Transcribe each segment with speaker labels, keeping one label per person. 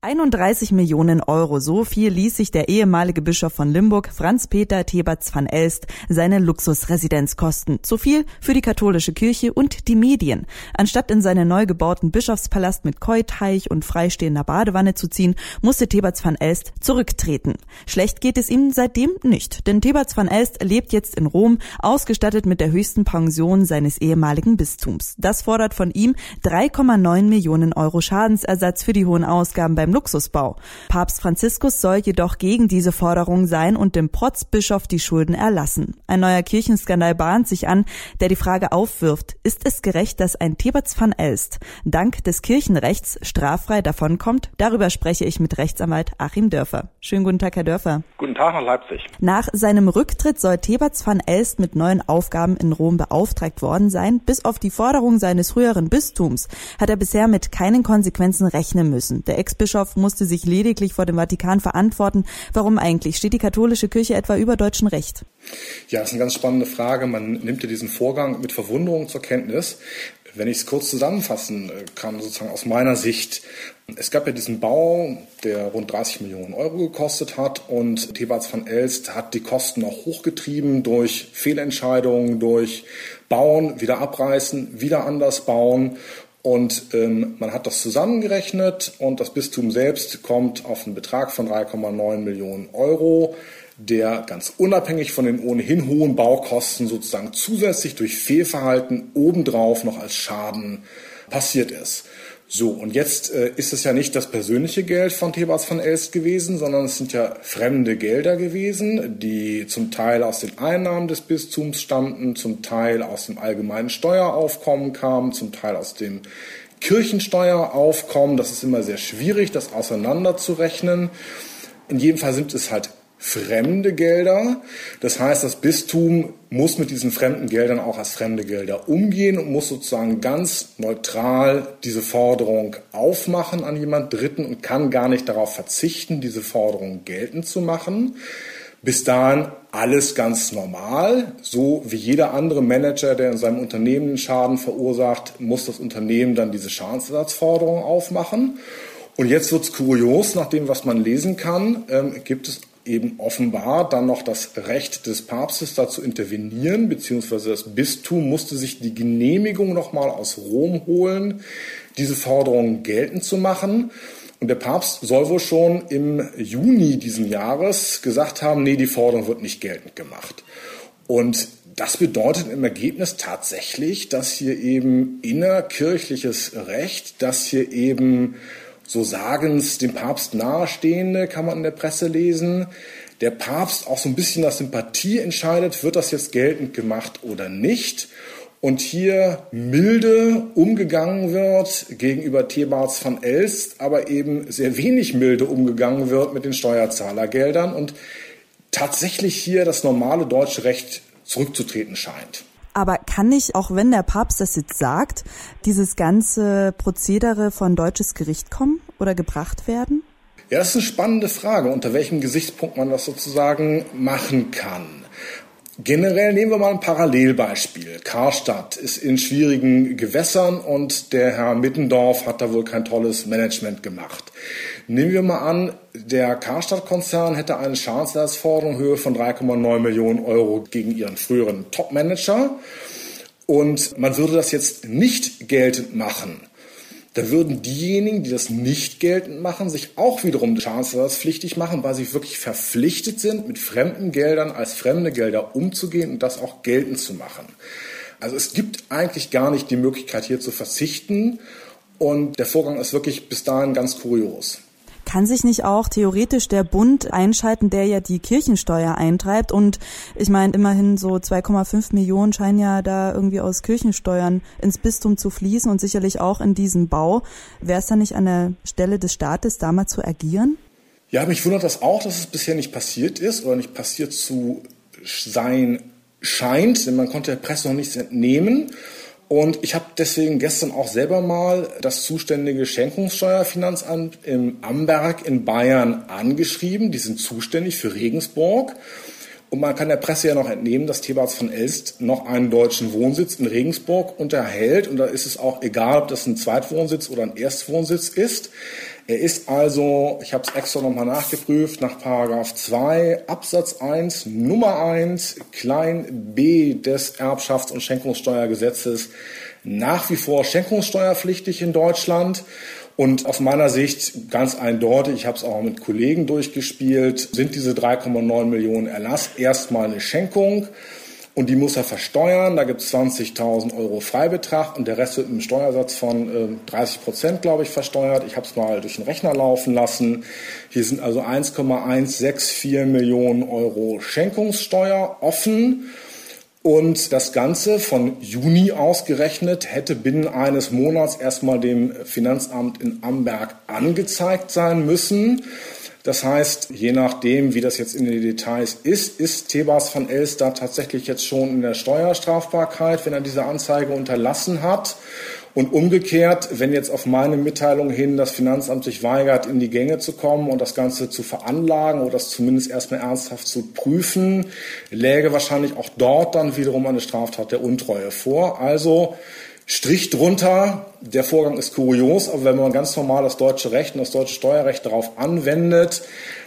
Speaker 1: 31 Millionen Euro, so viel ließ sich der ehemalige Bischof von Limburg, Franz-Peter Theberts van Elst, seine Luxusresidenz kosten. Zu viel für die katholische Kirche und die Medien. Anstatt in seinen neu gebauten Bischofspalast mit Keuteich und freistehender Badewanne zu ziehen, musste Theberts van Elst zurücktreten. Schlecht geht es ihm seitdem nicht, denn Theberts van Elst lebt jetzt in Rom, ausgestattet mit der höchsten Pension seines ehemaligen Bistums. Das fordert von ihm 3,9 Millionen Euro Schadensersatz für die hohen Ausgaben beim beim Luxusbau. Papst Franziskus soll jedoch gegen diese Forderung sein und dem Protzbischof die Schulden erlassen. Ein neuer Kirchenskandal bahnt sich an, der die Frage aufwirft, ist es gerecht, dass ein Theberts van Elst dank des Kirchenrechts straffrei davonkommt? Darüber spreche ich mit Rechtsanwalt Achim Dörfer. Schönen guten Tag, Herr Dörfer.
Speaker 2: Guten Tag nach Leipzig.
Speaker 1: Nach seinem Rücktritt soll Theberts van Elst mit neuen Aufgaben in Rom beauftragt worden sein. Bis auf die Forderung seines früheren Bistums hat er bisher mit keinen Konsequenzen rechnen müssen. Der Ex-Bischof Bischof musste sich lediglich vor dem Vatikan verantworten. Warum eigentlich? Steht die katholische Kirche etwa über deutschem Recht?
Speaker 2: Ja, das ist eine ganz spannende Frage. Man nimmt ja diesen Vorgang mit Verwunderung zur Kenntnis. Wenn ich es kurz zusammenfassen äh, kann, sozusagen aus meiner Sicht. Es gab ja diesen Bau, der rund 30 Millionen Euro gekostet hat und Theberts van Elst hat die Kosten auch hochgetrieben durch Fehlentscheidungen, durch Bauen, wieder abreißen, wieder anders bauen und ähm, man hat das zusammengerechnet und das Bistum selbst kommt auf einen Betrag von 3,9 Millionen Euro, der ganz unabhängig von den ohnehin hohen Baukosten sozusagen zusätzlich durch Fehlverhalten obendrauf noch als Schaden passiert ist. So, und jetzt äh, ist es ja nicht das persönliche Geld von Thebats von Elst gewesen, sondern es sind ja fremde Gelder gewesen, die zum Teil aus den Einnahmen des Bistums stammten, zum Teil aus dem allgemeinen Steueraufkommen kamen, zum Teil aus dem Kirchensteueraufkommen. Das ist immer sehr schwierig, das auseinanderzurechnen. In jedem Fall sind es halt fremde Gelder. Das heißt, das Bistum muss mit diesen fremden Geldern auch als fremde Gelder umgehen und muss sozusagen ganz neutral diese Forderung aufmachen an jemand Dritten und kann gar nicht darauf verzichten, diese Forderung geltend zu machen. Bis dahin alles ganz normal. So wie jeder andere Manager, der in seinem Unternehmen Schaden verursacht, muss das Unternehmen dann diese Schadensersatzforderung aufmachen. Und jetzt wird's kurios, nach dem, was man lesen kann, ähm, gibt es eben offenbar dann noch das Recht des Papstes dazu intervenieren, beziehungsweise das Bistum musste sich die Genehmigung nochmal aus Rom holen, diese Forderung geltend zu machen. Und der Papst soll wohl schon im Juni diesen Jahres gesagt haben, nee, die Forderung wird nicht geltend gemacht. Und das bedeutet im Ergebnis tatsächlich, dass hier eben innerkirchliches Recht, dass hier eben so sagens dem Papst nahestehende, kann man in der Presse lesen, der Papst auch so ein bisschen nach Sympathie entscheidet, wird das jetzt geltend gemacht oder nicht. Und hier milde umgegangen wird gegenüber Thebarts van Elst, aber eben sehr wenig milde umgegangen wird mit den Steuerzahlergeldern und tatsächlich hier das normale deutsche Recht zurückzutreten scheint.
Speaker 1: Aber kann nicht, auch wenn der Papst das jetzt sagt, dieses ganze Prozedere von deutsches Gericht kommen oder gebracht werden?
Speaker 2: Ja, das ist eine spannende Frage, unter welchem Gesichtspunkt man das sozusagen machen kann. Generell nehmen wir mal ein Parallelbeispiel. Karstadt ist in schwierigen Gewässern und der Herr Mittendorf hat da wohl kein tolles Management gemacht. Nehmen wir mal an, der Karstadt-Konzern hätte eine Schadensersatzforderung Höhe von 3,9 Millionen Euro gegen ihren früheren Top-Manager und man würde das jetzt nicht geltend machen. Da würden diejenigen, die das nicht geltend machen, sich auch wiederum schadensersatzpflichtig machen, weil sie wirklich verpflichtet sind, mit fremden Geldern als fremde Gelder umzugehen und das auch geltend zu machen. Also es gibt eigentlich gar nicht die Möglichkeit, hier zu verzichten. Und der Vorgang ist wirklich bis dahin ganz kurios.
Speaker 1: Kann sich nicht auch theoretisch der Bund einschalten, der ja die Kirchensteuer eintreibt? Und ich meine, immerhin so 2,5 Millionen scheinen ja da irgendwie aus Kirchensteuern ins Bistum zu fließen und sicherlich auch in diesem Bau. Wäre es dann nicht an der Stelle des Staates, da mal zu agieren?
Speaker 2: Ja, mich wundert das auch, dass es bisher nicht passiert ist oder nicht passiert zu sein scheint, denn man konnte der Presse noch nichts entnehmen. Und ich habe deswegen gestern auch selber mal das zuständige Schenkungssteuerfinanzamt im Amberg in Bayern angeschrieben. Die sind zuständig für Regensburg. Und man kann der Presse ja noch entnehmen, dass Thebats von Elst noch einen deutschen Wohnsitz in Regensburg unterhält. Und da ist es auch egal, ob das ein Zweitwohnsitz oder ein Erstwohnsitz ist. Er ist also, ich habe es extra nochmal nachgeprüft, nach Paragraph 2 Absatz 1 Nummer 1 klein b des Erbschafts- und Schenkungssteuergesetzes nach wie vor schenkungssteuerpflichtig in Deutschland. Und aus meiner Sicht ganz eindeutig, ich habe es auch mit Kollegen durchgespielt, sind diese 3,9 Millionen Erlass erstmal eine Schenkung und die muss er versteuern. Da gibt es 20.000 Euro Freibetrag und der Rest wird mit einem Steuersatz von äh, 30 Prozent, glaube ich, versteuert. Ich habe es mal durch den Rechner laufen lassen. Hier sind also 1,164 Millionen Euro Schenkungssteuer offen. Und das Ganze von Juni ausgerechnet hätte binnen eines Monats erstmal dem Finanzamt in Amberg angezeigt sein müssen. Das heißt, je nachdem, wie das jetzt in den Details ist, ist Thebas van Elster tatsächlich jetzt schon in der Steuerstrafbarkeit, wenn er diese Anzeige unterlassen hat. Und umgekehrt, wenn jetzt auf meine Mitteilung hin das Finanzamt sich weigert, in die Gänge zu kommen und das Ganze zu veranlagen oder das zumindest erstmal ernsthaft zu prüfen, läge wahrscheinlich auch dort dann wiederum eine Straftat der Untreue vor. Also Strich drunter, der Vorgang ist kurios, aber wenn man ganz normal das deutsche Recht und das deutsche Steuerrecht darauf anwendet,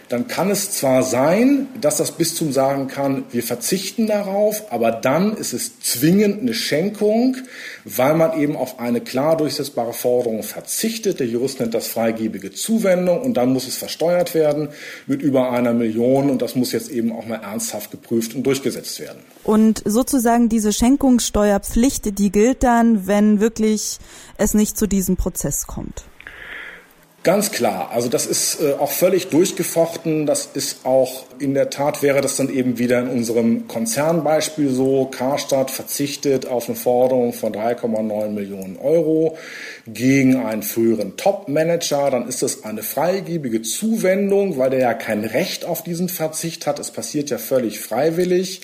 Speaker 2: dann kann es zwar sein, dass das Bistum sagen kann, wir verzichten darauf, aber dann ist es zwingend eine Schenkung, weil man eben auf eine klar durchsetzbare Forderung verzichtet. Der Jurist nennt das freigebige Zuwendung und dann muss es versteuert werden mit über einer Million und das muss jetzt eben auch mal ernsthaft geprüft und durchgesetzt werden.
Speaker 1: Und sozusagen diese Schenkungssteuerpflicht, die gilt dann, wenn wirklich es nicht zu diesem Prozess kommt.
Speaker 2: Ganz klar. Also das ist äh, auch völlig durchgefochten. Das ist auch in der Tat wäre das dann eben wieder in unserem Konzernbeispiel so. Karstadt verzichtet auf eine Forderung von 3,9 Millionen Euro gegen einen früheren Top-Manager. Dann ist das eine freigebige Zuwendung, weil der ja kein Recht auf diesen Verzicht hat. Es passiert ja völlig freiwillig.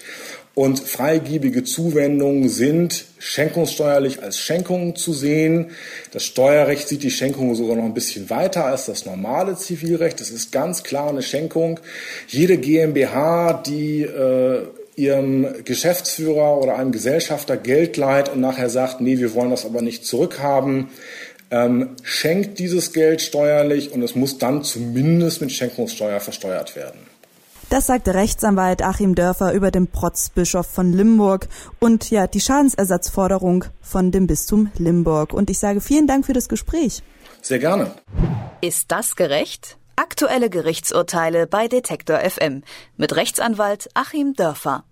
Speaker 2: Und freigiebige Zuwendungen sind schenkungssteuerlich als Schenkungen zu sehen. Das Steuerrecht sieht die Schenkung sogar noch ein bisschen weiter als das normale Zivilrecht. Das ist ganz klar eine Schenkung. Jede GmbH, die äh, ihrem Geschäftsführer oder einem Gesellschafter Geld leiht und nachher sagt, nee, wir wollen das aber nicht zurückhaben, ähm, schenkt dieses Geld steuerlich und es muss dann zumindest mit Schenkungssteuer versteuert werden.
Speaker 1: Das sagte Rechtsanwalt Achim Dörfer über den Protzbischof von Limburg und ja, die Schadensersatzforderung von dem Bistum Limburg. Und ich sage vielen Dank für das Gespräch.
Speaker 2: Sehr gerne.
Speaker 3: Ist das gerecht? Aktuelle Gerichtsurteile bei Detektor FM mit Rechtsanwalt Achim Dörfer.